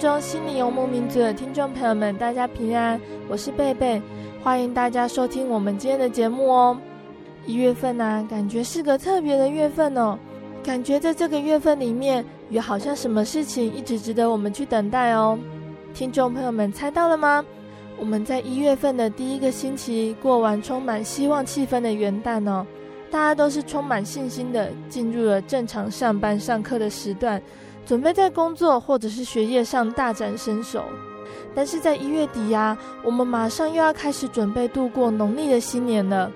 中，心灵游牧民族的听众朋友们，大家平安，我是贝贝，欢迎大家收听我们今天的节目哦。一月份呐、啊，感觉是个特别的月份哦，感觉在这个月份里面，有好像什么事情一直值得我们去等待哦。听众朋友们猜到了吗？我们在一月份的第一个星期过完充满希望气氛的元旦哦，大家都是充满信心的进入了正常上班上课的时段。准备在工作或者是学业上大展身手，但是在一月底呀、我们马上又要开始准备度过农历的新年了。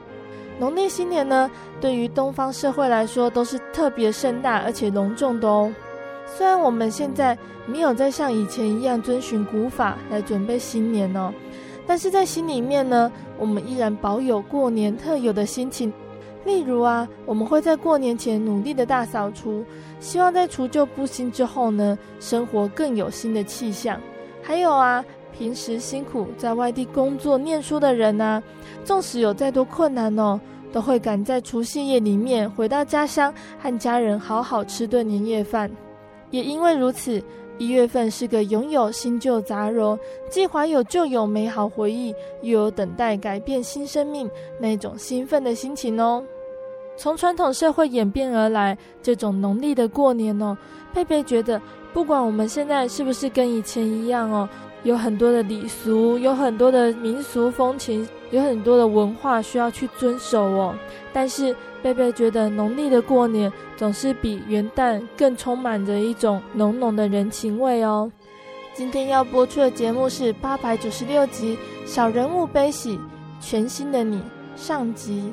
农历新年呢，对于东方社会来说都是特别盛大而且隆重的哦。虽然我们现在没有再像以前一样遵循古法来准备新年哦，但是在心里面呢，我们依然保有过年特有的心情。例如啊，我们会在过年前努力的大扫除，希望在除旧布新之后呢，生活更有新的气象。还有啊，平时辛苦在外地工作念书的人啊，纵使有再多困难哦，都会赶在除夕夜里面回到家乡，和家人好好吃顿年夜饭。也因为如此，一月份是个拥有新旧杂糅，既怀有旧有美好回忆，又有等待改变新生命那种兴奋的心情哦。从传统社会演变而来，这种农历的过年哦，佩佩觉得，不管我们现在是不是跟以前一样哦，有很多的礼俗，有很多的民俗风情，有很多的文化需要去遵守哦。但是贝贝觉得，农历的过年总是比元旦更充满着一种浓浓的人情味哦。今天要播出的节目是八百九十六集《小人物悲喜》，全新的你上集。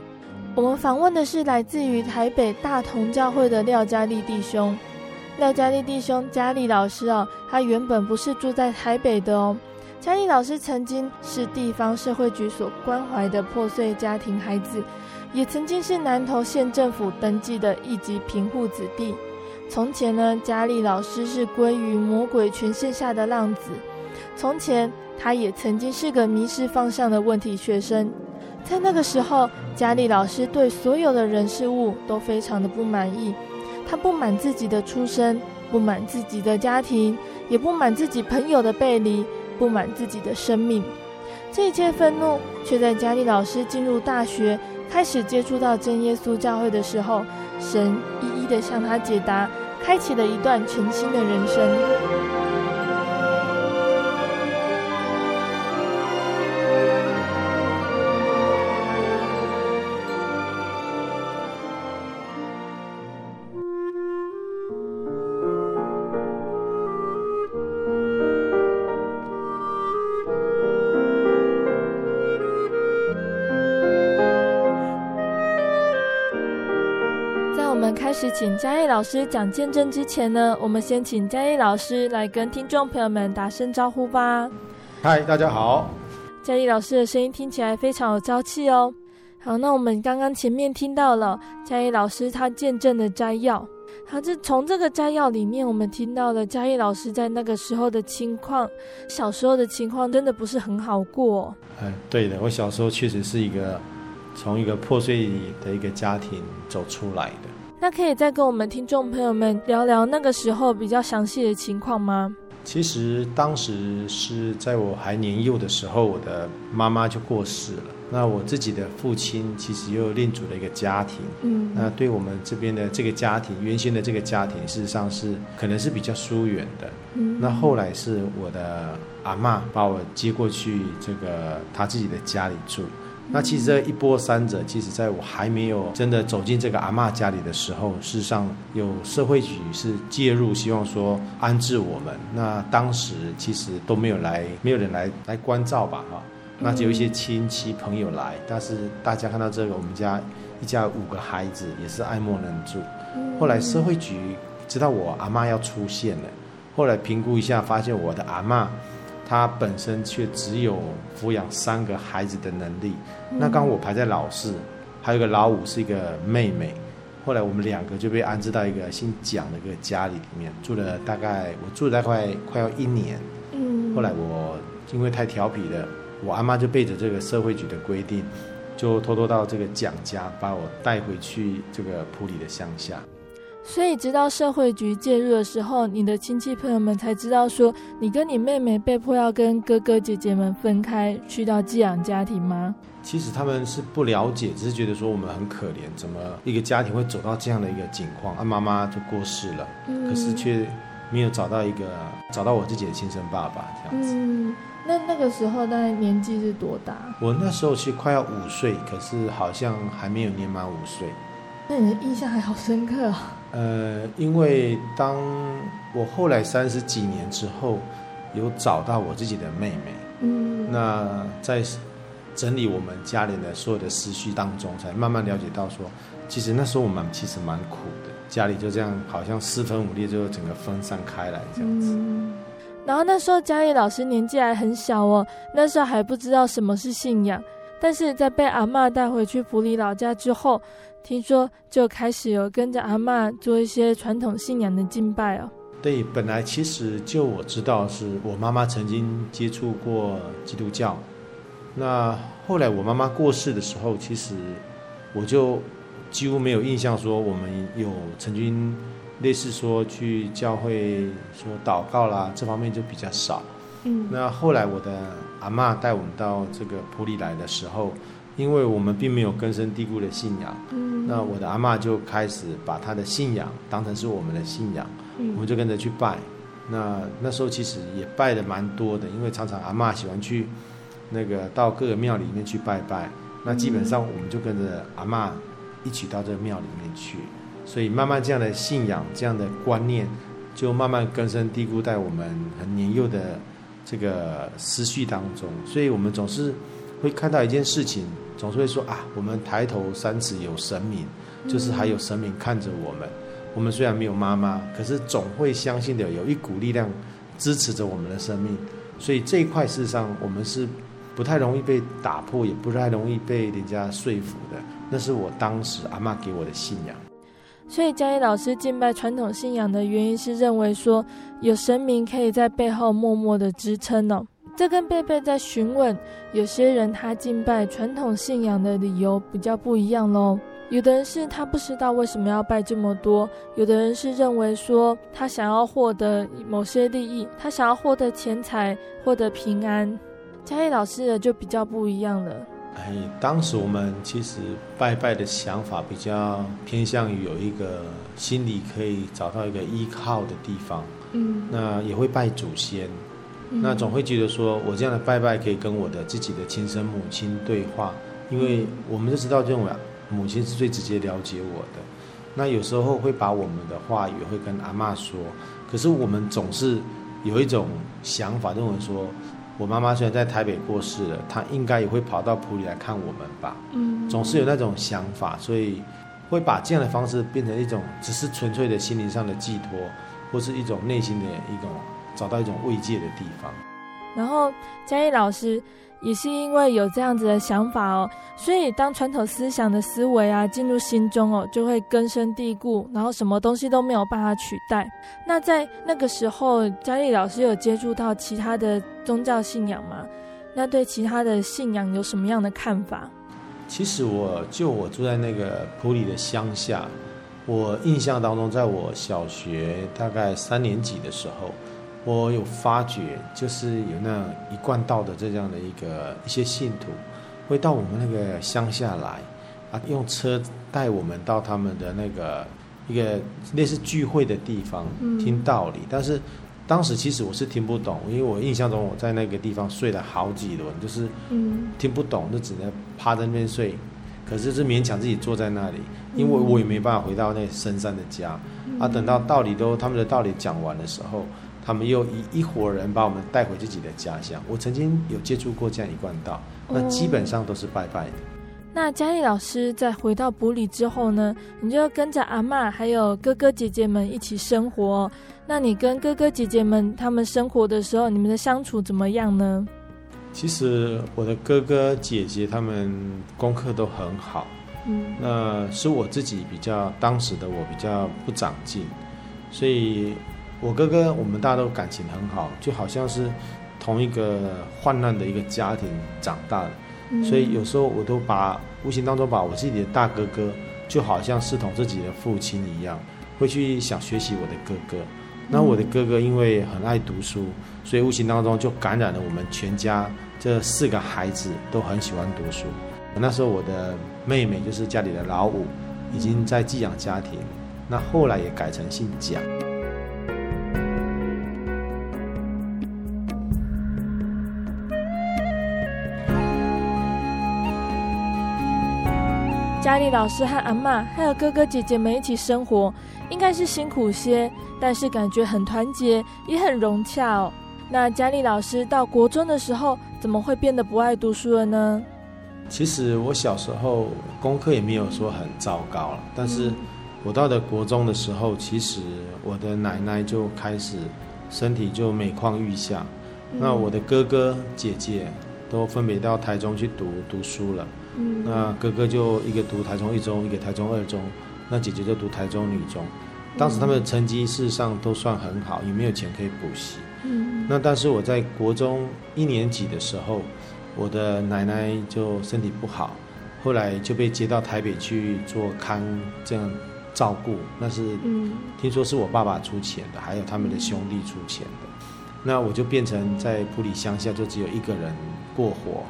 我们访问的是来自于台北大同教会的廖嘉丽弟兄。廖嘉丽弟兄，嘉丽老师哦，他原本不是住在台北的哦。嘉丽老师曾经是地方社会局所关怀的破碎家庭孩子，也曾经是南投县政府登记的一级贫户子弟。从前呢，嘉丽老师是归于魔鬼权势下的浪子。从前，他也曾经是个迷失方向的问题学生。在那个时候，佳丽老师对所有的人事物都非常的不满意。他不满自己的出身，不满自己的家庭，也不满自己朋友的背离，不满自己的生命。这一切愤怒，却在佳丽老师进入大学，开始接触到真耶稣教会的时候，神一一的向他解答，开启了一段全新的人生。请嘉义老师讲见证之前呢，我们先请嘉义老师来跟听众朋友们打声招呼吧。嗨，大家好。嘉义老师的声音听起来非常有朝气哦。好，那我们刚刚前面听到了嘉义老师他见证的摘要，好，这从这个摘要里面，我们听到了嘉义老师在那个时候的情况，小时候的情况真的不是很好过。嗯，对的，我小时候确实是一个从一个破碎的一个家庭走出来的。那可以再跟我们听众朋友们聊聊那个时候比较详细的情况吗？其实当时是在我还年幼的时候，我的妈妈就过世了。那我自己的父亲其实又另组了一个家庭，嗯，那对我们这边的这个家庭，原先的这个家庭，事实上是可能是比较疏远的。嗯，那后来是我的阿妈把我接过去这个他自己的家里住。那其实这一波三折，其实在我还没有真的走进这个阿嬷家里的时候，事实上有社会局是介入，希望说安置我们。那当时其实都没有来，没有人来来关照吧，哈。那就有一些亲戚朋友来，但是大家看到这个，我们家一家五个孩子也是爱莫能助。后来社会局知道我阿嬷要出现了，后来评估一下，发现我的阿嬷。他本身却只有抚养三个孩子的能力。那刚我排在老四，还有个老五是一个妹妹。后来我们两个就被安置到一个姓蒋的一个家里里面住了大概，我住了大概快要一年。嗯。后来我因为太调皮了，我阿妈就背着这个社会局的规定，就偷偷到这个蒋家把我带回去这个普里的乡下。所以，直到社会局介入的时候，你的亲戚朋友们才知道说，你跟你妹妹被迫要跟哥哥姐姐们分开，去到寄养家庭吗？其实他们是不了解，只是觉得说我们很可怜，怎么一个家庭会走到这样的一个境况？啊，妈妈就过世了，嗯、可是却没有找到一个找到我自己的亲生爸爸这样子。嗯，那那个时候大概年纪是多大？我那时候是快要五岁，可是好像还没有年满五岁。那你的印象还好深刻啊、哦？呃，因为当我后来三十几年之后，有找到我自己的妹妹，嗯，那在整理我们家里的所有的思绪当中，才慢慢了解到说，其实那时候我们其实蛮苦的，家里就这样好像四分五裂，就整个分散开来这样子。嗯，然后那时候嘉义老师年纪还很小哦，那时候还不知道什么是信仰，但是在被阿嬷带回去普里老家之后。听说就开始有跟着阿嬷做一些传统信仰的敬拜哦。对，本来其实就我知道是我妈妈曾经接触过基督教，那后来我妈妈过世的时候，其实我就几乎没有印象说我们有曾经类似说去教会说祷告啦，这方面就比较少。嗯，那后来我的阿嬷带我们到这个普里来的时候。因为我们并没有根深蒂固的信仰，嗯，那我的阿嬷就开始把她的信仰当成是我们的信仰，嗯，我们就跟着去拜。那那时候其实也拜的蛮多的，因为常常阿嬷喜欢去那个到各个庙里面去拜拜，那基本上我们就跟着阿嬷一起到这个庙里面去，所以慢慢这样的信仰、这样的观念就慢慢根深蒂固在我们很年幼的这个思绪当中，所以我们总是会看到一件事情。总是会说啊，我们抬头三尺有神明，就是还有神明看着我们。我们虽然没有妈妈，可是总会相信的有一股力量支持着我们的生命。所以这一块事实上，我们是不太容易被打破，也不太容易被人家说服的。那是我当时阿嬷给我的信仰。所以嘉义老师敬拜传统信仰的原因是认为说，有神明可以在背后默默的支撑哦。这跟贝贝在询问有些人他敬拜传统信仰的理由比较不一样喽。有的人是他不知道为什么要拜这么多，有的人是认为说他想要获得某些利益，他想要获得钱财、获得平安。嘉义老师的就比较不一样了。哎，当时我们其实拜拜的想法比较偏向于有一个心里可以找到一个依靠的地方。嗯，那也会拜祖先。那总会觉得说，我这样的拜拜可以跟我的自己的亲生母亲对话，因为我们就知道，认为母亲是最直接了解我的。那有时候会把我们的话语会跟阿妈说，可是我们总是有一种想法，认为说，我妈妈虽然在台北过世了，她应该也会跑到普里来看我们吧。嗯，总是有那种想法，所以会把这样的方式变成一种只是纯粹的心灵上的寄托，或是一种内心的一种。找到一种慰藉的地方。然后嘉义老师也是因为有这样子的想法哦，所以当传统思想的思维啊进入心中哦，就会根深蒂固，然后什么东西都没有办法取代。那在那个时候，嘉义老师有接触到其他的宗教信仰吗？那对其他的信仰有什么样的看法？其实我就我住在那个普里的乡下，我印象当中，在我小学大概三年级的时候，我有发觉，就是有那一贯道的这样的一个一些信徒，会到我们那个乡下来，啊，用车带我们到他们的那个一个类似聚会的地方听道理，但是。当时其实我是听不懂，因为我印象中我在那个地方睡了好几轮，就是听不懂，就只能趴在那边睡。可是是勉强自己坐在那里，因为我也没办法回到那深山的家。啊，等到道理都他们的道理讲完的时候，他们又一一伙人把我们带回自己的家乡。我曾经有接触过这样一贯道，那基本上都是拜拜的。那嘉义老师在回到埔里之后呢，你就跟着阿嬷还有哥哥姐姐们一起生活。那你跟哥哥姐姐们他们生活的时候，你们的相处怎么样呢？其实我的哥哥姐姐他们功课都很好，嗯，那是我自己比较当时的我比较不长进，所以我哥哥我们大家都感情很好，就好像是同一个患难的一个家庭长大的。所以有时候我都把无形当中把我自己的大哥哥，就好像视同自己的父亲一样，会去想学习我的哥哥。那我的哥哥因为很爱读书，所以无形当中就感染了我们全家这四个孩子都很喜欢读书。那时候我的妹妹就是家里的老五，已经在寄养家庭，那后来也改成姓蒋。嘉义老师和阿嬷还有哥哥姐姐们一起生活，应该是辛苦些，但是感觉很团结，也很融洽哦。那嘉义老师到国中的时候，怎么会变得不爱读书了呢？其实我小时候功课也没有说很糟糕了，但是我到了国中的时候，其实我的奶奶就开始身体就每况愈下，那我的哥哥姐姐都分别到台中去读读书了。嗯，那哥哥就一个读台中一中，一个台中二中，那姐姐就读台中女中。当时他们的成绩事实上都算很好，也没有钱可以补习。嗯，那但是我在国中一年级的时候，我的奶奶就身体不好，后来就被接到台北去做看这样照顾。那是，嗯，听说是我爸爸出钱的，还有他们的兄弟出钱的。那我就变成在普里乡下就只有一个人过活，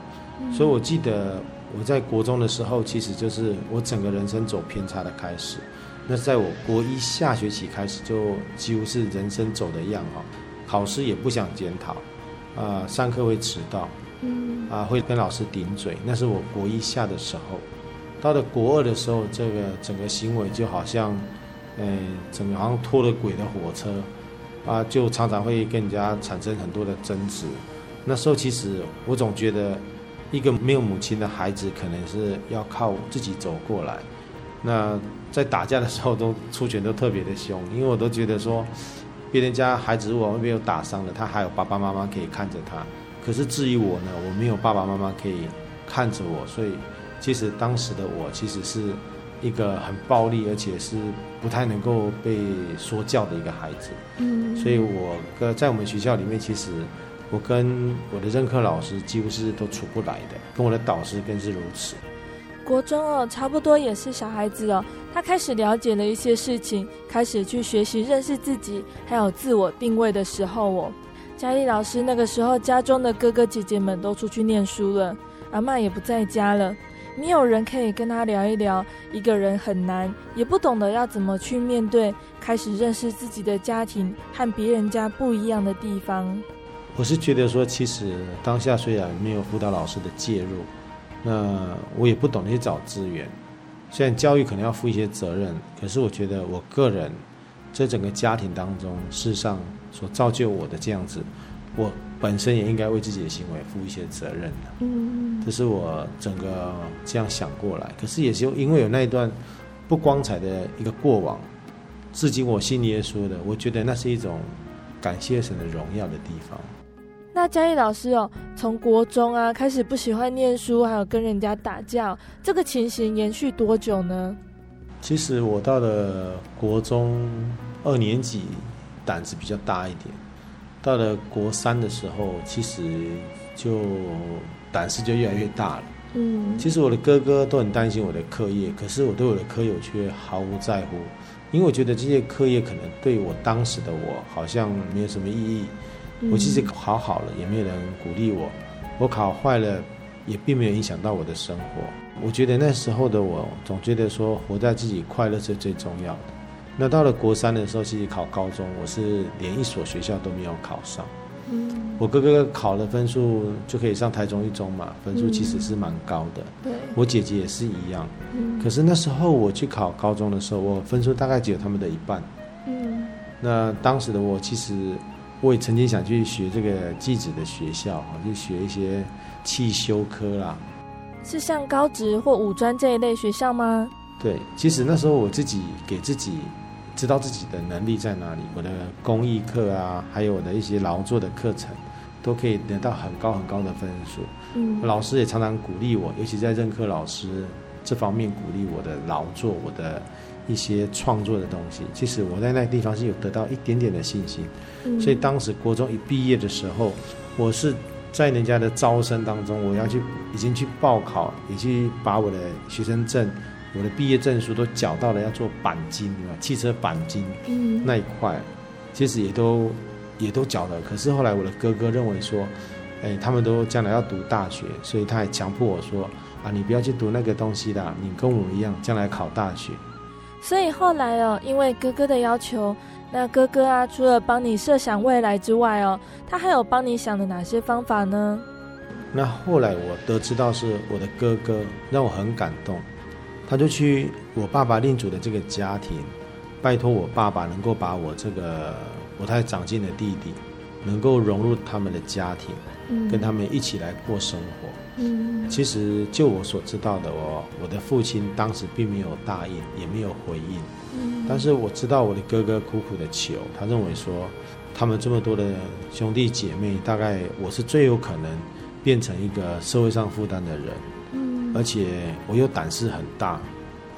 所以我记得。我在国中的时候，其实就是我整个人生走偏差的开始。那在我国一下学期开始，就几乎是人生走的样哦。考试也不想检讨，啊、呃，上课会迟到，啊，会跟老师顶嘴。那是我国一下的时候。到了国二的时候，这个整个行为就好像，嗯、整个好像脱了轨的火车，啊，就常常会跟人家产生很多的争执。那时候其实我总觉得。一个没有母亲的孩子，可能是要靠自己走过来。那在打架的时候，都出拳都特别的凶，因为我都觉得说，别人家孩子如果没有打伤了，他还有爸爸妈妈可以看着他。可是至于我呢，我没有爸爸妈妈可以看着我，所以其实当时的我其实是一个很暴力，而且是不太能够被说教的一个孩子。嗯，所以我跟在我们学校里面，其实。我跟我的任课老师几乎是都处不来的，跟我的导师更是如此。国中哦，差不多也是小孩子哦，他开始了解了一些事情，开始去学习认识自己，还有自我定位的时候哦。嘉义老师那个时候，家中的哥哥姐姐们都出去念书了，阿妈也不在家了，没有人可以跟他聊一聊，一个人很难，也不懂得要怎么去面对，开始认识自己的家庭和别人家不一样的地方。我是觉得说，其实当下虽然没有辅导老师的介入，那我也不懂得去找资源。虽然教育可能要负一些责任，可是我觉得我个人在整个家庭当中，事实上所造就我的这样子，我本身也应该为自己的行为负一些责任的。嗯，这是我整个这样想过来。可是也是因为有那一段不光彩的一个过往，至今我信耶稣的，我觉得那是一种。感谢神的荣耀的地方。那嘉义老师哦，从国中啊开始不喜欢念书，还有跟人家打架，这个情形延续多久呢？其实我到了国中二年级，胆子比较大一点。到了国三的时候，其实就胆识就越来越大了。嗯，其实我的哥哥都很担心我的课业，可是我对我的科友却毫无在乎，因为我觉得这些课业可能对我当时的我好像没有什么意义。我其实考好了，也没有人鼓励我；我考坏了，也并没有影响到我的生活。我觉得那时候的我，总觉得说活在自己快乐是最重要的。那到了国三的时候，其实考高中，我是连一所学校都没有考上。嗯，我哥哥考了分数就可以上台中一中嘛，分数其实是蛮高的。对，我姐姐也是一样。嗯，可是那时候我去考高中的时候，我分数大概只有他们的一半。嗯，那当时的我其实。我也曾经想去学这个技职的学校，去学一些汽修科啦。是像高职或五专这一类学校吗？对，其实那时候我自己给自己知道自己的能力在哪里，我的公益课啊，还有我的一些劳作的课程，都可以得到很高很高的分数。嗯，老师也常常鼓励我，尤其在任课老师这方面鼓励我的劳作，我的。一些创作的东西，其实我在那个地方是有得到一点点的信心，嗯、所以当时国中一毕业的时候，我是在人家的招生当中，我要去已经去报考，也去把我的学生证、我的毕业证书都缴到了，要做钣金啊，汽车钣金、嗯、那一块，其实也都也都缴了。可是后来我的哥哥认为说，哎，他们都将来要读大学，所以他也强迫我说，啊，你不要去读那个东西啦，你跟我一样，将来考大学。所以后来哦，因为哥哥的要求，那哥哥啊，除了帮你设想未来之外哦，他还有帮你想的哪些方法呢？那后来我得知到是我的哥哥让我很感动，他就去我爸爸另组的这个家庭，拜托我爸爸能够把我这个不太长进的弟弟，能够融入他们的家庭，嗯，跟他们一起来过生活。嗯，其实就我所知道的，哦我的父亲当时并没有答应，也没有回应。嗯，但是我知道我的哥哥苦苦的求，他认为说，他们这么多的兄弟姐妹，大概我是最有可能变成一个社会上负担的人。嗯，而且我又胆识很大，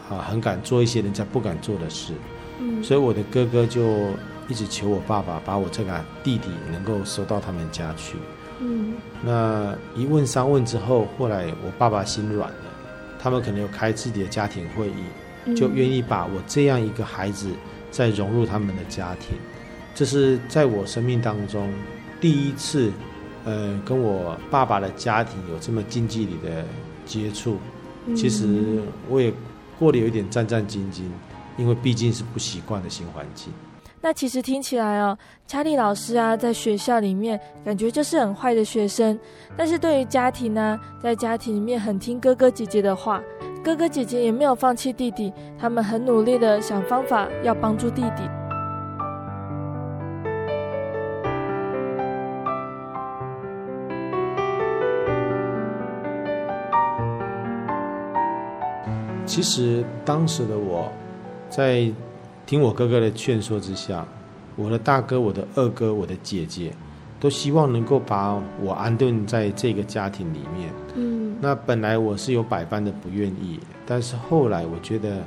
啊，很敢做一些人家不敢做的事。嗯，所以我的哥哥就一直求我爸爸，把我这个弟弟能够收到他们家去。嗯，那一问三问之后，后来我爸爸心软了，他们可能有开自己的家庭会议，就愿意把我这样一个孩子再融入他们的家庭。这是在我生命当中第一次，呃，跟我爸爸的家庭有这么近距离的接触。其实我也过得有一点战战兢兢，因为毕竟是不习惯的新环境。那其实听起来哦，查理老师啊，在学校里面感觉就是很坏的学生，但是对于家庭呢，在家庭里面很听哥哥姐姐的话，哥哥姐姐也没有放弃弟弟，他们很努力的想方法要帮助弟弟。其实当时的我，在。听我哥哥的劝说之下，我的大哥、我的二哥、我的姐姐，都希望能够把我安顿在这个家庭里面。嗯，那本来我是有百般的不愿意，但是后来我觉得，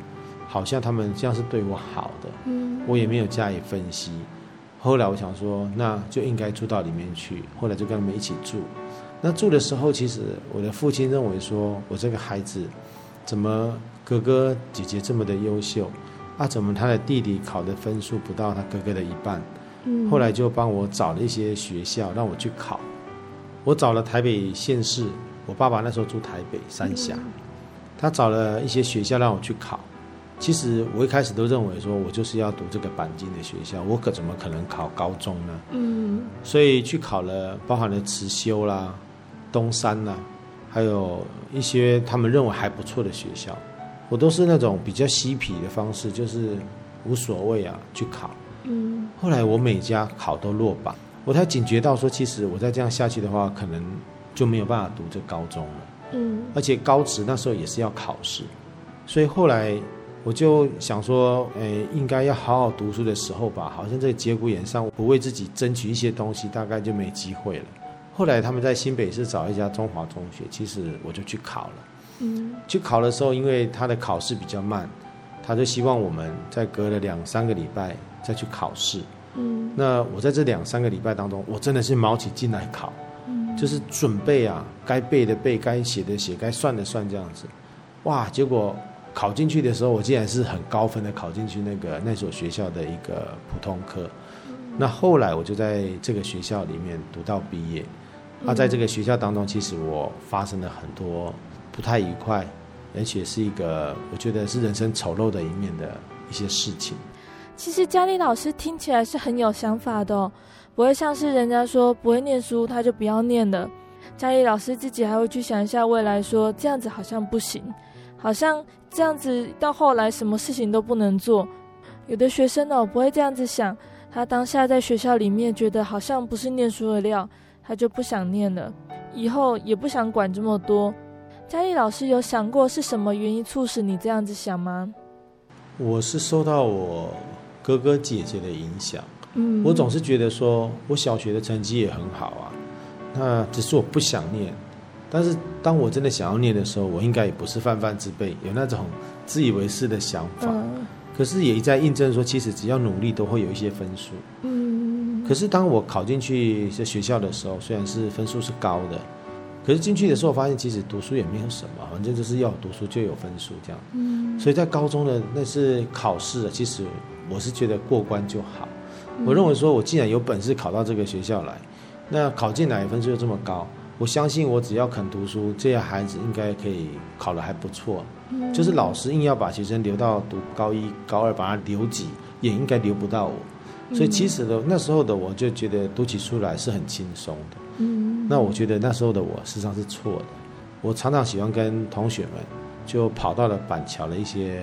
好像他们这样是对我好的。嗯，我也没有加以分析。后来我想说，那就应该住到里面去。后来就跟他们一起住。那住的时候，其实我的父亲认为说，我这个孩子，怎么哥哥姐姐这么的优秀？啊，怎么他的弟弟考的分数不到他哥哥的一半？嗯，后来就帮我找了一些学校让我去考。我找了台北县市，我爸爸那时候住台北三峡，他找了一些学校让我去考。其实我一开始都认为说，我就是要读这个钣金的学校，我可怎么可能考高中呢？嗯，所以去考了，包含了慈修啦、东山啦，还有一些他们认为还不错的学校。我都是那种比较嬉皮的方式，就是无所谓啊，去考。嗯。后来我每家考都落榜，我才警觉到说，其实我再这样下去的话，可能就没有办法读这高中了。嗯。而且高职那时候也是要考试，所以后来我就想说，诶，应该要好好读书的时候吧，好像这个节骨眼上，我不为自己争取一些东西，大概就没机会了。后来他们在新北市找一家中华中学，其实我就去考了。嗯，去考的时候，因为他的考试比较慢，他就希望我们再隔了两三个礼拜再去考试。嗯，那我在这两三个礼拜当中，我真的是卯起劲来考，嗯，就是准备啊，该背的背，该写的写，该算的算这样子。哇，结果考进去的时候，我竟然是很高分的考进去那个那所学校的一个普通科。那后来我就在这个学校里面读到毕业。那在这个学校当中，其实我发生了很多不太愉快，而且是一个我觉得是人生丑陋的一面的一些事情。其实嘉丽老师听起来是很有想法的哦，不会像是人家说不会念书他就不要念了。嘉丽老师自己还会去想一下未来，说这样子好像不行，好像这样子到后来什么事情都不能做。有的学生哦不会这样子想，他当下在学校里面觉得好像不是念书的料。他就不想念了，以后也不想管这么多。嘉丽老师有想过是什么原因促使你这样子想吗？我是受到我哥哥姐姐的影响。嗯，我总是觉得说，我小学的成绩也很好啊，那只是我不想念。但是当我真的想要念的时候，我应该也不是泛泛之辈，有那种自以为是的想法。嗯，可是也一再印证说，其实只要努力，都会有一些分数。嗯。可是当我考进去这学校的时候，虽然是分数是高的，可是进去的时候发现其实读书也没有什么，反正就是要读书就有分数这样。嗯，所以在高中的那是考试，其实我是觉得过关就好。我认为说我既然有本事考到这个学校来，那考进来分数又这么高，我相信我只要肯读书，这些孩子应该可以考得还不错。就是老师硬要把学生留到读高一、高二，把他留级，也应该留不到我。所以其实的，那时候的我就觉得读起书来是很轻松的。嗯，那我觉得那时候的我实际上是错的。我常常喜欢跟同学们就跑到了板桥的一些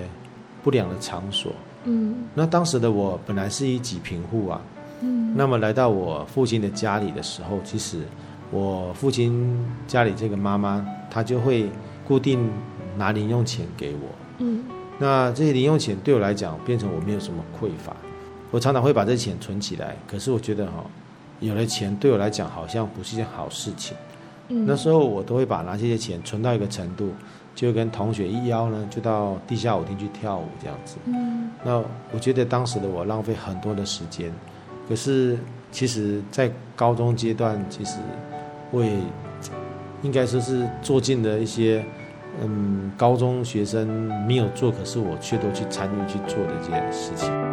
不良的场所。嗯，那当时的我本来是一几贫户啊。嗯，那么来到我父亲的家里的时候，其实我父亲家里这个妈妈她就会固定拿零用钱给我。嗯，那这些零用钱对我来讲变成我没有什么匮乏。我常常会把这钱存起来，可是我觉得哈、哦，有了钱对我来讲好像不是一件好事情。嗯，那时候我都会把拿这些钱存到一个程度，就跟同学一邀呢，就到地下舞厅去跳舞这样子。嗯，那我觉得当时的我浪费很多的时间，可是其实，在高中阶段，其实我也应该说是做尽了一些嗯高中学生没有做，可是我却都去参与去做的一件事情。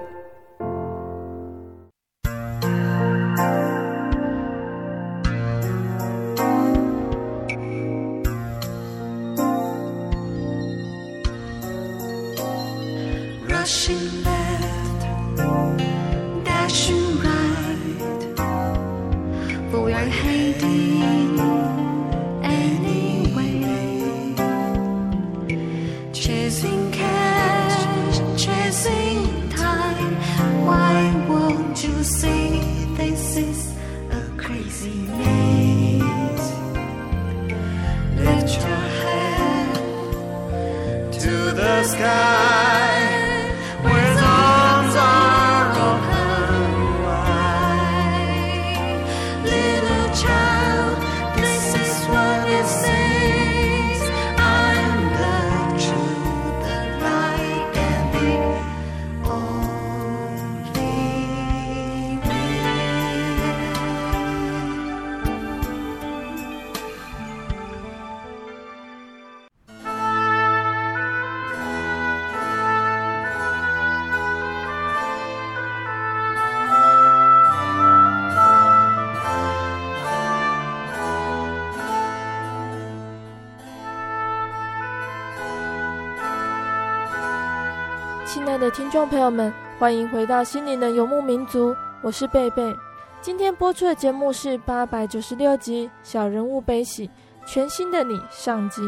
听众朋友们，欢迎回到心灵的游牧民族，我是贝贝。今天播出的节目是八百九十六集《小人物悲喜》，全新的你上集。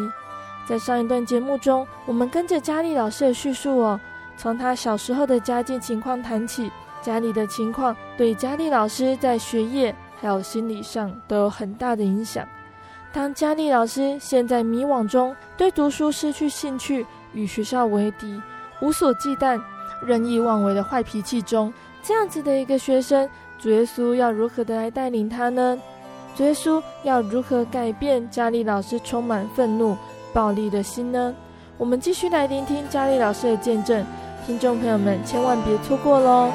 在上一段节目中，我们跟着佳丽老师的叙述哦，从他小时候的家境情况谈起，家里的情况对佳丽老师在学业还有心理上都有很大的影响。当佳丽老师陷在迷惘中，对读书失去兴趣，与学校为敌。无所忌惮、任意妄为的坏脾气中，这样子的一个学生，主耶稣要如何的来带领他呢？主耶稣要如何改变佳丽老师充满愤怒、暴力的心呢？我们继续来聆听佳丽老师的见证，听众朋友们千万别错过喽！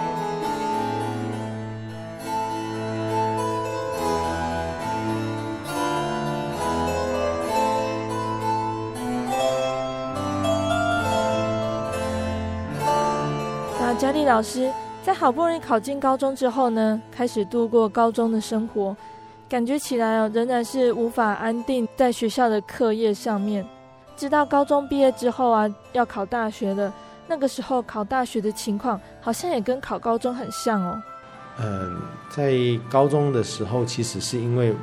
老师在好不容易考进高中之后呢，开始度过高中的生活，感觉起来哦，仍然是无法安定在学校的课业上面。直到高中毕业之后啊，要考大学了，那个时候考大学的情况好像也跟考高中很像哦。嗯，在高中的时候，其实是因为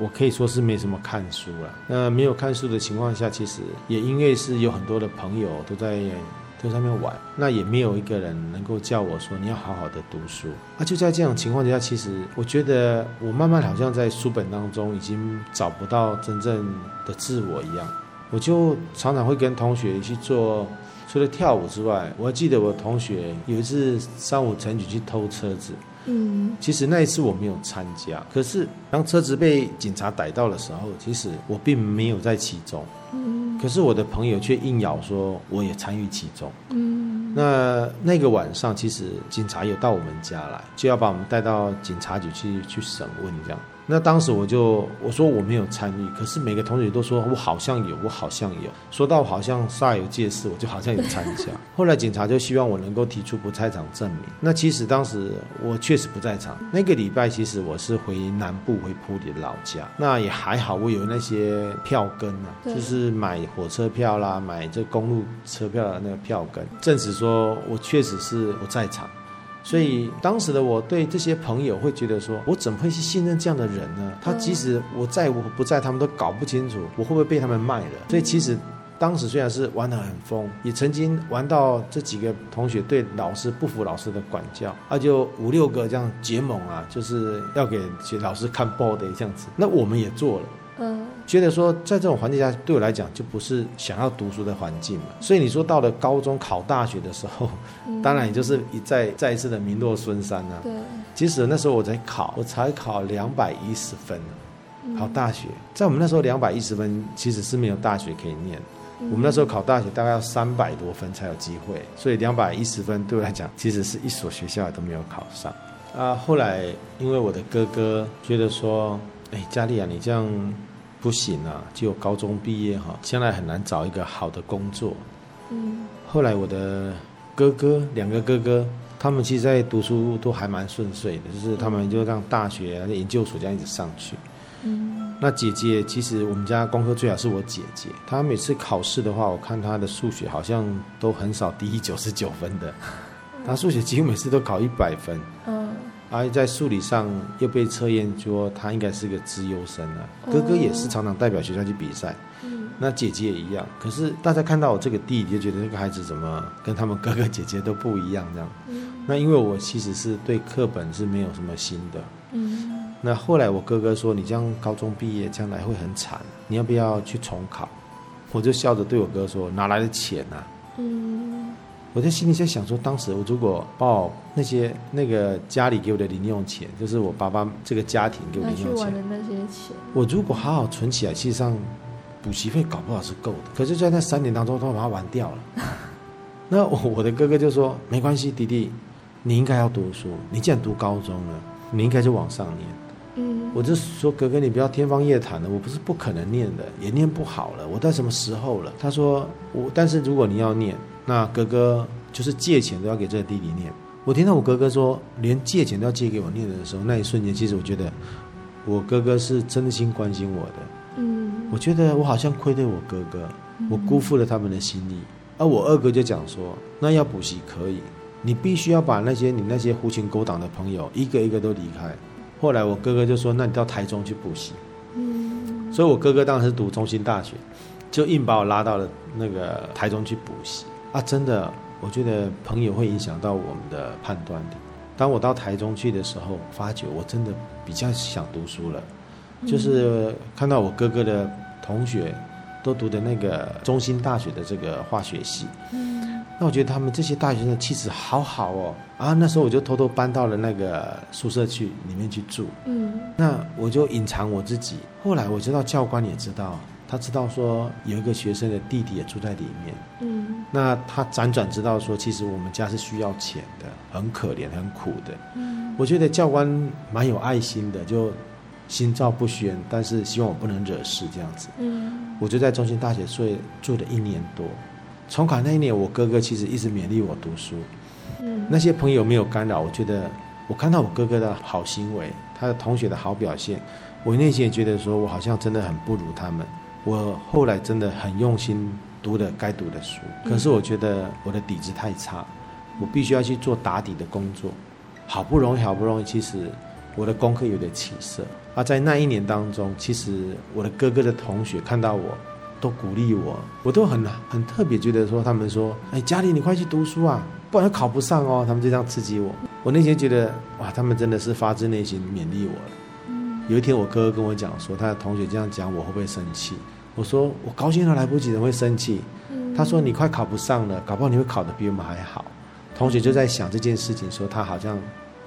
我可以说是没什么看书了。那没有看书的情况下，其实也因为是有很多的朋友都在。在上面玩，那也没有一个人能够叫我说，你要好好的读书。啊，就在这种情况之下，其实我觉得我慢慢好像在书本当中已经找不到真正的自我一样。我就常常会跟同学去做，除了跳舞之外，我还记得我同学有一次上午晨举去偷车子。嗯，其实那一次我没有参加，可是当车子被警察逮到的时候，其实我并没有在其中。嗯，可是我的朋友却硬咬说我也参与其中。嗯，那那个晚上，其实警察有到我们家来，就要把我们带到警察局去去审问这样。那当时我就我说我没有参与，可是每个同学都说我好像有，我好像有。说到好像煞有介事，我就好像有参加。后来警察就希望我能够提出不在场证明。那其实当时我确实不在场。那个礼拜其实我是回南部回埔里的老家。那也还好，我有那些票根啊，就是买火车票啦，买这公路车票的那个票根，证实说我确实是不在场。所以当时的我对这些朋友会觉得说，我怎么会去信任这样的人呢？他即使我在我不在，他们都搞不清楚我会不会被他们卖了。所以其实当时虽然是玩得很疯，也曾经玩到这几个同学对老师不服老师的管教，啊，就五六个这样结盟啊，就是要给老师看报的这样子。那我们也做了。嗯，觉得说在这种环境下，对我来讲就不是想要读书的环境嘛。所以你说到了高中考大学的时候，嗯、当然也就是一再再一次的名落孙山啊。对，即使那时候我才考，我才考两百一十分，考大学。在我们那时候两百一十分其实是没有大学可以念。我们那时候考大学大概要三百多分才有机会，所以两百一十分对我来讲其实是一所学校都没有考上。啊，后来因为我的哥哥觉得说，哎，佳丽啊，你这样。不行啊，就高中毕业哈，将来很难找一个好的工作。嗯，后来我的哥哥，两个哥哥，他们其实在读书都还蛮顺遂的，就是他们就让大学啊、研究所这样一直上去。嗯，那姐姐其实我们家功课最好是我姐姐，她每次考试的话，我看她的数学好像都很少低于九十九分的，她数学几乎每次都考一百分。嗯。而在数理上又被测验说他应该是个资优生啊，哥哥也是常常代表学校去比赛，那姐姐也一样。可是大家看到我这个弟弟，就觉得这个孩子怎么跟他们哥哥姐姐都不一样这样。那因为我其实是对课本是没有什么心的。那后来我哥哥说：“你这样高中毕业将来会很惨，你要不要去重考？”我就笑着对我哥说：“哪来的钱啊？”我在心里在想说，当时我如果把那些那个家里给我的零用钱，就是我爸爸这个家庭给我零用钱的那些钱，我如果好好存起来，其实上补习费搞不好是够的。可是，在那三年当中，都把它玩掉了。那我的哥哥就说：“没关系，弟弟，你应该要读书。你既然读高中了，你应该就往上念。”嗯，我就说：“哥哥，你不要天方夜谭了。我不是不可能念的，也念不好了。我到什么时候了？”他说：“我，但是如果你要念。”那哥哥就是借钱都要给这个弟弟念。我听到我哥哥说，连借钱都要借给我念的时候，那一瞬间，其实我觉得我哥哥是真心关心我的。嗯，我觉得我好像愧对我哥哥，我辜负了他们的心意。而我二哥就讲说，那要补习可以，你必须要把那些你那些狐群狗党的朋友一个一个都离开。后来我哥哥就说，那你到台中去补习。嗯，所以我哥哥当时读中心大学，就硬把我拉到了那个台中去补习啊！真的，我觉得朋友会影响到我们的判断力。当我到台中去的时候，发觉我真的比较想读书了，就是看到我哥哥的同学。都读的那个中兴大学的这个化学系，嗯，那我觉得他们这些大学生的气质好好哦，啊，那时候我就偷偷搬到了那个宿舍去里面去住，嗯，那我就隐藏我自己。后来我知道教官也知道，他知道说有一个学生的弟弟也住在里面，嗯，那他辗转知道说，其实我们家是需要钱的，很可怜，很苦的，嗯，我觉得教官蛮有爱心的，就。心照不宣，但是希望我不能惹事这样子。嗯，我就在中心大学住住了一年多。重考那一年，我哥哥其实一直勉励我读书。嗯，那些朋友没有干扰，我觉得我看到我哥哥的好行为，他的同学的好表现，我内心也觉得说我好像真的很不如他们。我后来真的很用心读了该读的书，可是我觉得我的底子太差，我必须要去做打底的工作。好不容易，好不容易，其实我的功课有点起色。啊，在那一年当中，其实我的哥哥的同学看到我，都鼓励我，我都很很特别觉得说，他们说，哎，家里你快去读书啊，不然考不上哦。他们就这样刺激我，我那天觉得，哇，他们真的是发自内心勉励我了。有一天，我哥哥跟我讲说，他的同学这样讲，我会不会生气？我说，我高兴都来不及，怎么会生气？他说，你快考不上了，搞不好你会考得比我们还好。同学就在想这件事情，说他好像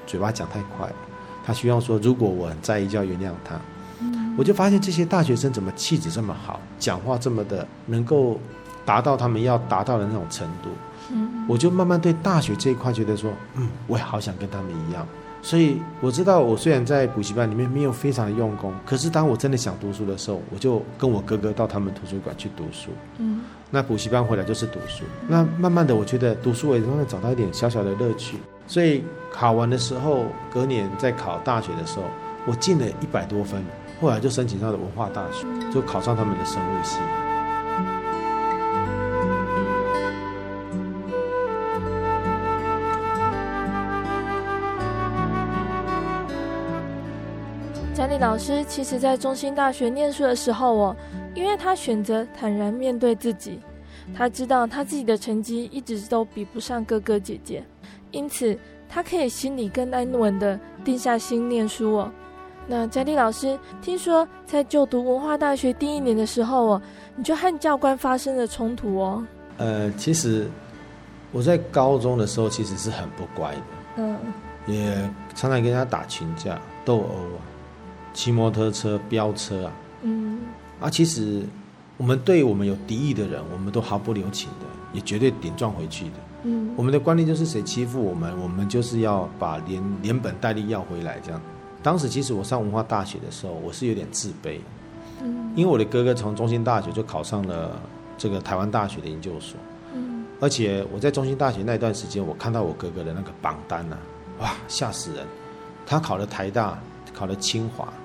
嘴巴讲太快了。他希望说，如果我很在意，就要原谅他。我就发现这些大学生怎么气质这么好，讲话这么的能够达到他们要达到的那种程度。我就慢慢对大学这一块觉得说，嗯，我也好想跟他们一样。所以我知道，我虽然在补习班里面没有非常的用功，可是当我真的想读书的时候，我就跟我哥哥到他们图书馆去读书。嗯，那补习班回来就是读书。那慢慢的，我觉得读书我也会找到一点小小的乐趣。所以考完的时候，隔年在考大学的时候，我进了一百多分，后来就申请到了文化大学，就考上他们的生物系。老师其实，在中兴大学念书的时候哦，因为他选择坦然面对自己，他知道他自己的成绩一直都比不上哥哥姐姐。因此，他可以心里更安稳的定下心念书哦。那佳丽老师，听说在就读文化大学第一年的时候哦，你就和教官发生了冲突哦。呃，其实我在高中的时候其实是很不乖的，嗯，也常常跟人家打群架、斗殴啊，骑摩托车飙车啊，嗯，啊，其实我们对我们有敌意的人，我们都毫不留情的，也绝对顶撞回去的。嗯，我们的观念就是谁欺负我们，我们就是要把连连本带利要回来。这样，当时其实我上文化大学的时候，我是有点自卑，嗯，因为我的哥哥从中兴大学就考上了这个台湾大学的研究所，嗯，而且我在中兴大学那段时间，我看到我哥哥的那个榜单呐，哇，吓死人！他考了台大，考了清华，嗯，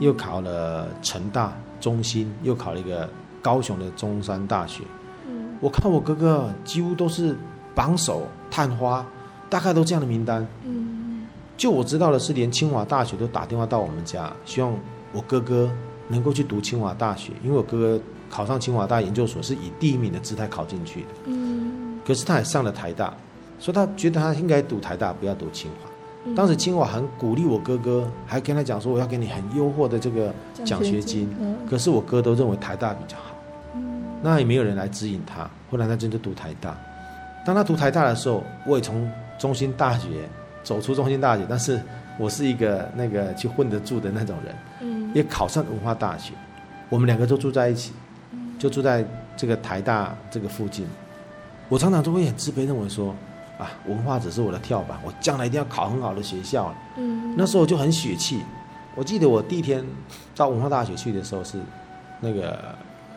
又考了成大、中兴，又考了一个高雄的中山大学，嗯，我看我哥哥几乎都是。榜首、探花，大概都这样的名单。嗯，就我知道的是，连清华大学都打电话到我们家，希望我哥哥能够去读清华大学，因为我哥哥考上清华大研究所是以第一名的姿态考进去的。嗯，可是他也上了台大，说他觉得他应该读台大，不要读清华。当时清华很鼓励我哥哥，还跟他讲说我要给你很优渥的这个奖学金。可是我哥都认为台大比较好。嗯，那也没有人来指引他，后来他真的读台大。当他读台大的时候，我也从中心大学走出中心大学，但是我是一个那个去混得住的那种人，嗯，也考上文化大学，我们两个都住在一起，就住在这个台大这个附近。我常常都会很自卑，认为说啊，文化只是我的跳板，我将来一定要考很好的学校。嗯，那时候我就很血气。我记得我第一天到文化大学去的时候是那个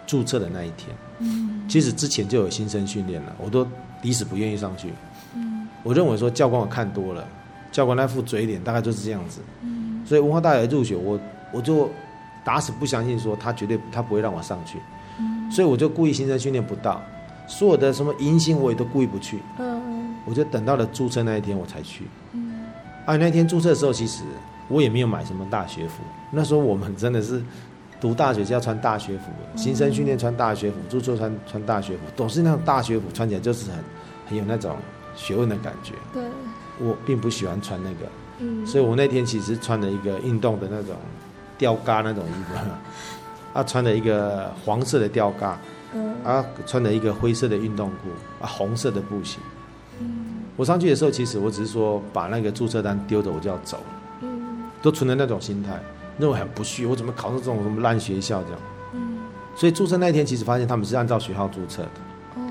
注册的那一天，嗯，其实之前就有新生训练了，我都。抵死不愿意上去，嗯，我认为说教官我看多了，教官那副嘴脸大概就是这样子，嗯，所以文化大学入学我我就打死不相信说他绝对他不会让我上去，嗯，所以我就故意新生训练不到，所有的什么迎新我也都故意不去，嗯我就等到了注册那一天我才去。嗯啊，那天注册的时候，其实我也没有买什么大学服。那时候我们真的是读大学是要穿大学服的，新生训练穿大学服，注册穿穿大学服，都是那种大学服，穿起来就是很很有那种学问的感觉。对，我并不喜欢穿那个，嗯，所以我那天其实穿了一个运动的那种吊嘎那种衣服，啊，穿了一个黄色的吊嘎，嗯啊，穿了一个灰色的运动裤，啊，红色的布鞋。嗯我上去的时候，其实我只是说把那个注册单丢着，我就要走了，嗯都存着那种心态，认为很不屑，我怎么考上这种什么烂学校这样。嗯所以注册那一天，其实发现他们是按照学号注册的。哦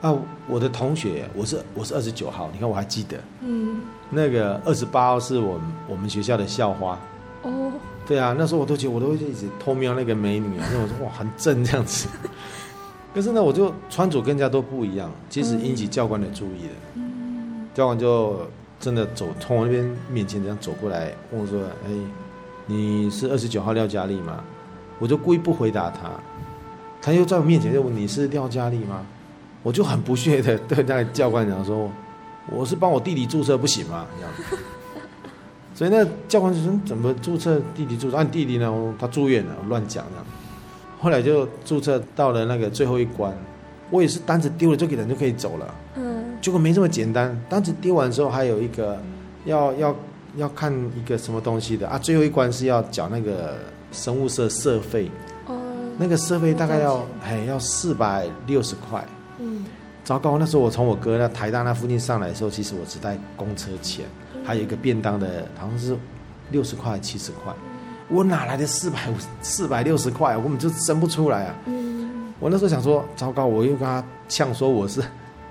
啊，我的同学，我是我是二十九号，你看我还记得，嗯那个二十八号是我们我们学校的校花。哦对啊，那时候我都觉得我都会一直偷瞄那个美女啊，那我说哇很正这样子。可是呢，我就穿着跟人家都不一样，其实引起教官的注意了。嗯教官就真的走从我那边面前这样走过来问我说：“哎，你是二十九号廖佳丽吗？”我就故意不回答他，他又在我面前就问：“你是廖佳丽吗？”我就很不屑的对那个教官讲说：“我是帮我弟弟注册，不行吗？”这样。所以那教官就说：“怎么注册弟弟注册？按、弟弟呢？他住院了，乱讲这样。”后来就注册到了那个最后一关，我也是单子丢了就给人就可以走了。嗯结果没这么简单，单子丢完之后还有一个要要要看一个什么东西的。啊，最后一关是要缴那个生物社社费，哦。那个社费大概要哎要四百六十块。嗯。糟糕，那时候我从我哥那台大那附近上来的时候，其实我只带公车钱，还有一个便当的，好像是六十块七十块，我哪来的四百五四百六十块？我根本就生不出来啊！嗯。我那时候想说，糟糕，我又跟他呛说我是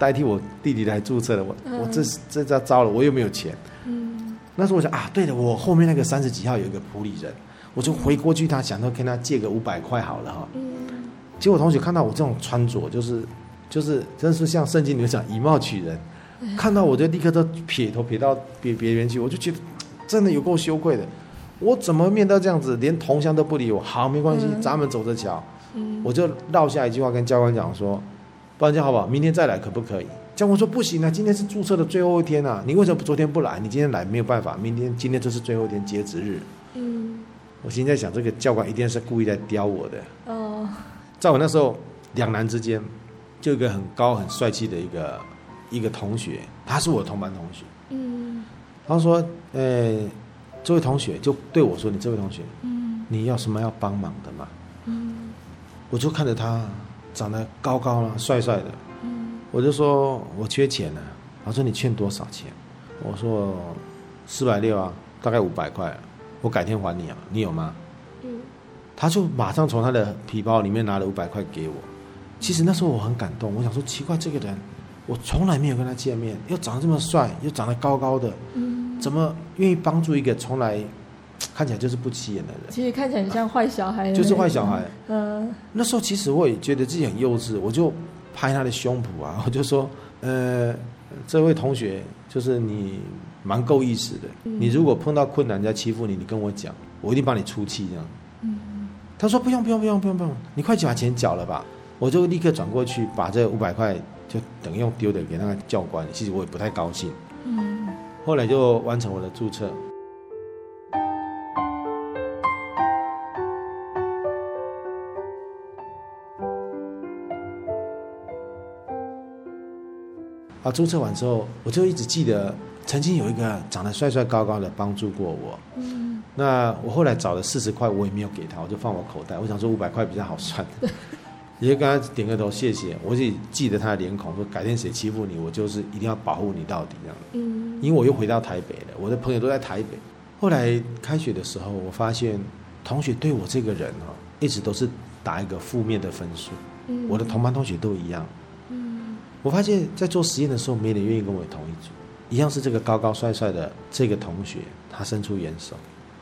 代替我弟弟来注册的，我、嗯我这这招糟了，我又没有钱。嗯那时候我想啊，对了，我后面那个三十几号有一个普里人，我就回过去他，想说跟他借个五百块好了哈。嗯结果同学看到我这种穿着，就是就是真是像圣经里面讲以貌取人，看到我就立刻都撇头撇到别别人去，我就觉得真的有够羞愧的。我怎么面对这样子，连同乡都不理我？好，没关系，嗯咱们走着瞧。嗯我就撂下一句话跟教官讲说，不然这样好不好？明天再来可不可以？教官说不行啊，今天是注册的最后一天啊，你为什么昨天不来？你今天来没有办法，明天今天就是最后一天截止日。嗯我现在想，这个教官一定是故意在刁我的。哦在我那时候两难之间，就有一个很高很帅气的一个一个同学，他是我同班同学。嗯他说：“呃，这位同学就对我说，你这位同学，嗯你要什么要帮忙的吗？”嗯我就看着他长得高高了，帅帅的，嗯我就说我缺钱了。他说你欠多少钱？我说四百六啊，大概五百块，我改天还你啊，你有吗？嗯他就马上从他的皮包里面拿了五百块给我。其实那时候我很感动，我想说奇怪，这个人我从来没有跟他见面，又长得这么帅，又长得高高的，嗯，怎么愿意帮助一个从来 看起来就是不起眼的人？其实看起来很像坏小孩，就是坏小孩。嗯那时候其实我也觉得自己很幼稚，我就拍他的胸脯啊，我就说，呃，这位同学就是你蛮够意思的，嗯你如果碰到困难人家欺负你，你跟我讲，我一定帮你出气这样。嗯他说不用不用不用不用不用，你快去把钱缴了吧。我就立刻转过去，把这五百块就等于用丢的给那个教官。其实我也不太高兴。嗯后来就完成我的注册。啊，注册完之后，我就一直记得曾经有一个长得帅帅高高的帮助过我。嗯那我后来找了四十块，我也没有给他，我就放我口袋。我想说五百块比较好算，也就跟他点个头谢谢。我自己记得他的脸孔，说改天谁欺负你，我就是一定要保护你到底这样。嗯，因为我又回到台北了，我的朋友都在台北。后来开学的时候，我发现同学对我这个人哈，一直都是打一个负面的分数。嗯我的同班同学都一样。嗯我发现，在做实验的时候，没人愿意跟我同一组。一样是这个高高帅帅的这个同学，他伸出援手，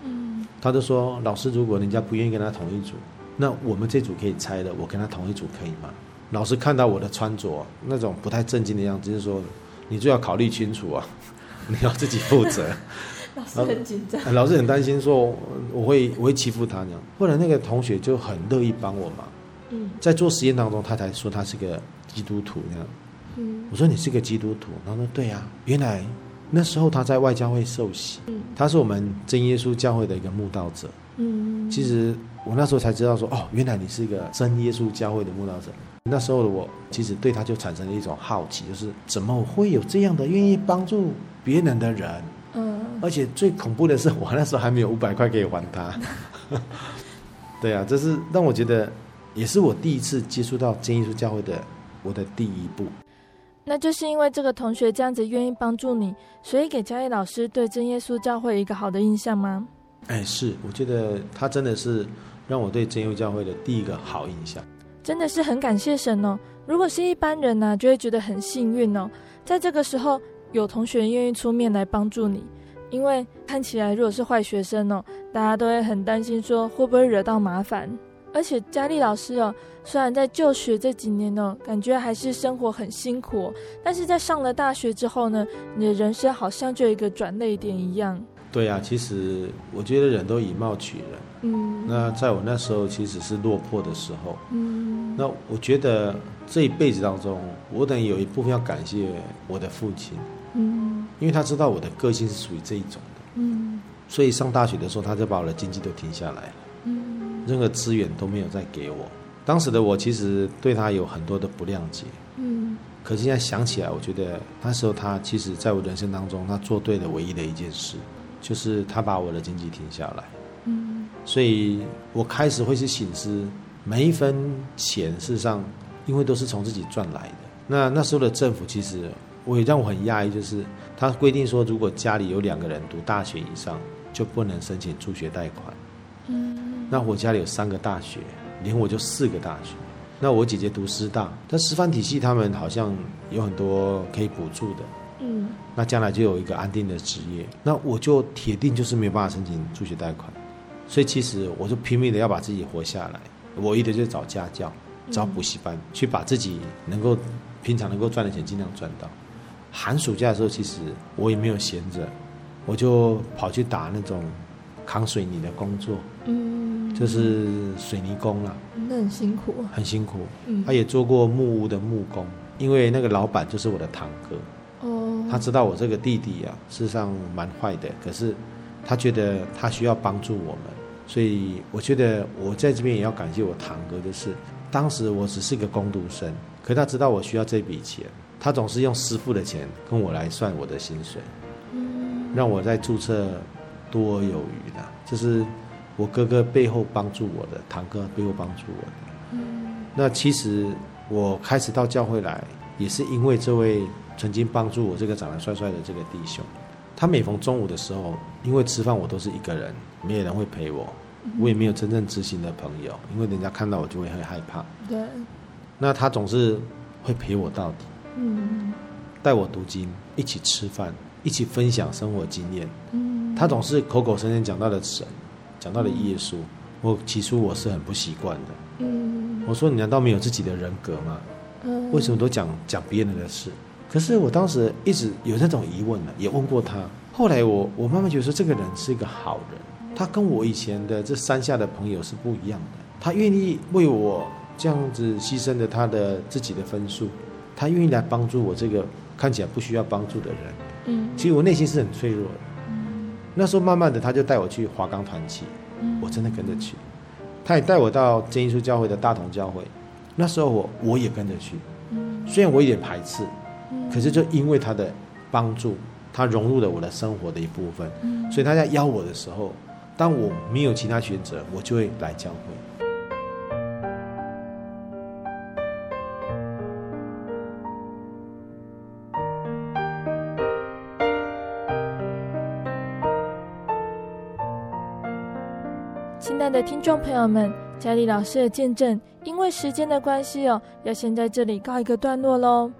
嗯他就说：“老师，如果人家不愿意跟他同一组，那我们这组可以拆的，我跟他同一组可以吗？”老师看到我的穿着那种不太正经的样子，就是说：“你就要考虑清楚啊，你要自己负责。”老师很紧张，老师很担心说我会我会欺负他那样。后来那个同学就很乐意帮我忙，嗯在做实验当中，他才说他是个基督徒那样。嗯，我说你是个基督徒，他说对呀、啊，原来那时候他在外教会受洗，他是我们真耶稣教会的一个慕道者。嗯，其实我那时候才知道说，哦，原来你是一个真耶稣教会的慕道者。那时候的我其实对他就产生了一种好奇，就是怎么会有这样的愿意帮助别人的人？嗯，而且最恐怖的是，我那时候还没有五百块可以还他。对啊，这是让我觉得，也是我第一次接触到真耶稣教会的我的第一步。那就是因为这个同学这样子愿意帮助你，所以给佳丽老师对真耶稣教会一个好的印象吗？哎，是，我觉得他真的是让我对真耶稣教会的第一个好印象。真的是很感谢神哦。如果是一般人呢、啊，就会觉得很幸运哦，在这个时候有同学愿意出面来帮助你。因为看起来如果是坏学生哦，大家都会很担心说会不会惹到麻烦。而且佳丽老师哦，虽然在就学这几年呢，感觉还是生活很辛苦哦，但是在上了大学之后呢，你的人生好像就有一个转捩点一样。对啊，其实我觉得人都以貌取人。嗯。那在我那时候其实是落魄的时候。嗯。那我觉得这一辈子当中，我等于有一部分要感谢我的父亲。嗯。因为他知道我的个性是属于这一种的。嗯。所以上大学的时候，他就把我的经济都停下来了。嗯。任何资源都没有再给我。当时的我其实对他有很多的不谅解。嗯。可是现在想起来，我觉得那时候他其实在我人生当中，他做对的唯一的一件事，就是他把我的经济停下来。嗯。所以我开始会去省思，每一分钱事实上，因为都是从自己赚来的。那那时候的政府其实，我也让我很讶异，就是他规定说，如果家里有两个人读大学以上，就不能申请助学贷款。嗯。那我家里有三个大学，连我就四个大学。那我姐姐读师大，但师范体系他们好像有很多可以补助的。嗯。那将来就有一个安定的职业。那我就铁定就是没有办法申请助学贷款。所以其实我就拼命的要把自己活下来。我一直就找家教，找补习班，去把自己能够平常能够赚的钱尽量赚到。寒暑假的时候，其实我也没有闲着，我就跑去打那种扛水泥的工作。嗯。就是水泥工了，那很辛苦，很辛苦。嗯，他也做过木屋的木工，因为那个老板就是我的堂哥。哦，他知道我这个弟弟啊，事实上蛮坏的，可是他觉得他需要帮助我们，所以我觉得我在这边也要感谢我堂哥，就是当时我只是一个工读生，可他知道我需要这笔钱，他总是用师傅的钱跟我来算我的薪水，嗯，让我在注册多有余的，就是。我哥哥背后帮助我的，堂哥背后帮助我的。嗯，那其实我开始到教会来，也是因为这位曾经帮助我这个长得帅帅的这个弟兄。他每逢中午的时候，因为吃饭我都是一个人，没有人会陪我，我也没有真正知心的朋友，因为人家看到我就会很害怕。对。那他总是会陪我到底。嗯。带我读经，一起吃饭，一起分享生活经验。嗯。他总是口口声声讲到的神。讲到了耶稣，我起初我是很不习惯的。嗯，我说你难道没有自己的人格吗？嗯，为什么都讲讲别人的事？可是我当时一直有那种疑问呢，也问过他。后来我我慢慢觉得说，这个人是一个好人，他跟我以前的这山下的朋友是不一样的。他愿意为我这样子牺牲了他的自己的分数，他愿意来帮助我这个看起来不需要帮助的人。嗯，其实我内心是很脆弱的。那时候慢慢的，他就带我去华冈团契，我真的跟着去。他也带我到真耶稣教会的大同教会，那时候我我也跟着去。虽然我有点排斥，可是就因为他的帮助，他融入了我的生活的一部分。所以他在邀我的时候，当我没有其他选择，我就会来教会。亲爱的听众朋友们，佳丽老师的见证，因为时间的关系哦，要先在这里告一个段落喽。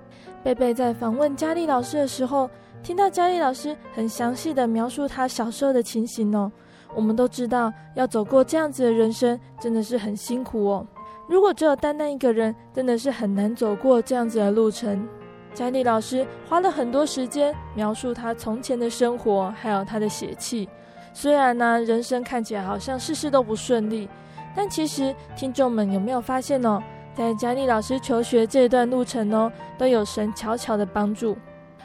贝贝在访问佳丽老师的时候，听到佳丽老师很详细的描述她小时候的情形哦。我们都知道，要走过这样子的人生，真的是很辛苦哦。如果只有单单一个人，真的是很难走过这样子的路程。佳丽老师花了很多时间描述她从前的生活，还有她的血气。虽然呢，人生看起来好像事事都不顺利，但其实听众们有没有发现哦？在佳丽老师求学这段路程哦，都有神巧巧的帮助。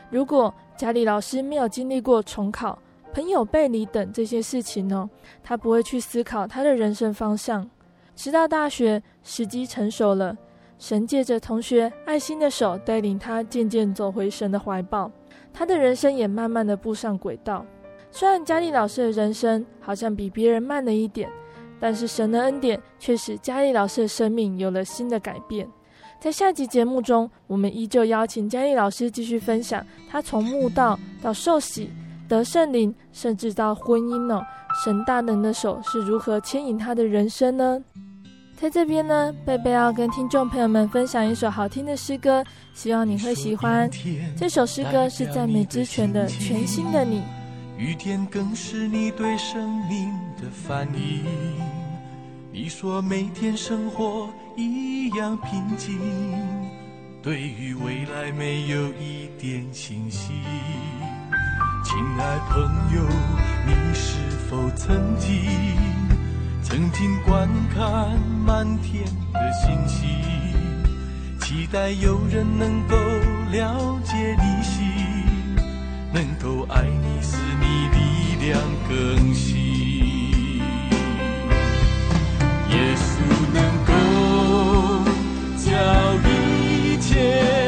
如果佳丽老师没有经历过重考、朋友背离等这些事情哦，她不会去思考她的人生方向。直到大学时机成熟了，神借着同学爱心的手带领她渐渐走回神的怀抱，她的人生也慢慢的步上轨道。虽然佳丽老师的人生好像比别人慢了一点，但是神的恩典却使佳丽老师的生命有了新的改变。在下集节目中，我们依旧邀请佳丽老师继续分享她从慕道到受洗得圣灵，甚至到婚姻呢，神大能的手是如何牵引她的人生呢？在这边呢，贝贝要跟听众朋友们分享一首好听的诗歌，希望你会喜欢。这首诗歌是赞美之泉的《全新的你》。雨天更是你对生命的反应。你说每天生活一样平静，对于未来没有一点信心。亲爱朋友，你是否曾经曾经观看满天的星星，期待有人能够了解你心，能够爱你，使你力量更新。耶稣能够叫一切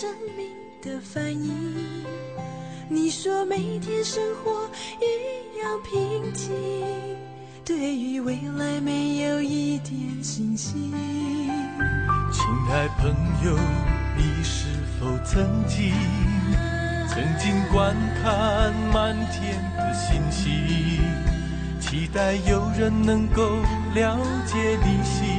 生命的反应。你说每天生活一样平静，对于未来没有一点信心。亲爱朋友，你是否曾经曾经观看满天的星星，期待有人能够了解你心，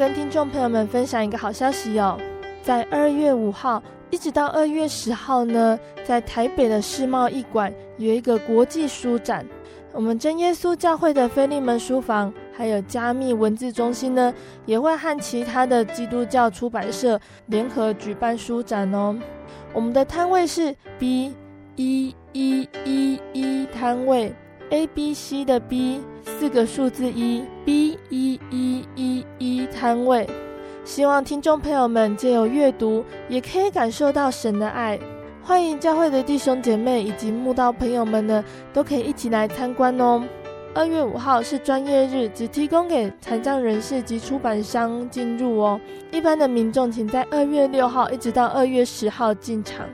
跟听众朋友们分享一个好消息哦，在二月五号一直到二月十号呢，在台北的世贸一馆有一个国际书展。我们真耶稣教会的菲利门书房，还有加密文字中心呢，也会和其他的基督教出版社联合举办书展哦。我们的摊位是 B 一一一一摊位，A B C 的 B 四个数字一 B 一一一一摊位。希望听众朋友们借由阅读，也可以感受到神的爱。欢迎教会的弟兄姐妹以及慕道朋友们呢，都可以一起来参观哦。二月五号是专业日，只提供给残障人士及出版商进入哦。一般的民众请在二月六号一直到二月十号进场。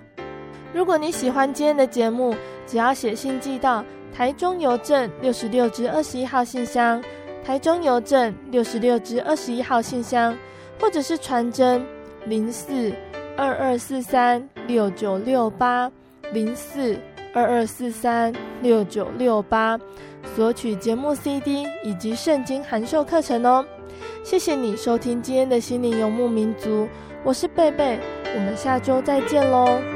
如果你喜欢今天的节目，只要写信寄到台中邮政六十六至二十一号信箱，台中邮政六十六至二十一号信箱，或者是传真零四二二四三六九六八零四二二四三六九六八，索取节目 CD 以及圣经函授课程哦。谢谢你收听今天的心灵游牧民族，我是贝贝，我们下周再见喽。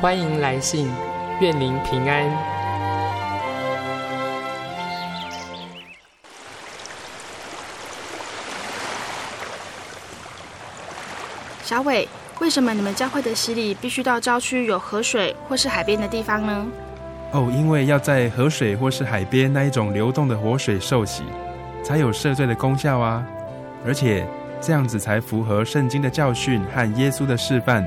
欢迎来信，愿您平安。小伟，为什么你们教会的洗礼必须到郊区有河水或是海边的地方呢？哦，因为要在河水或是海边那一种流动的活水受洗，才有赦罪的功效啊！而且这样子才符合圣经的教训和耶稣的示范。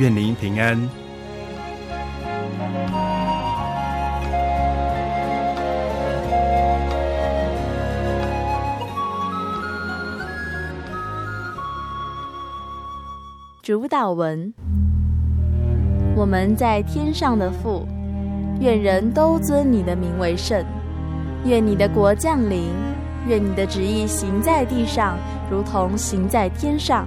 愿您平安。主导文：我们在天上的父，愿人都尊你的名为圣。愿你的国降临。愿你的旨意行在地上，如同行在天上。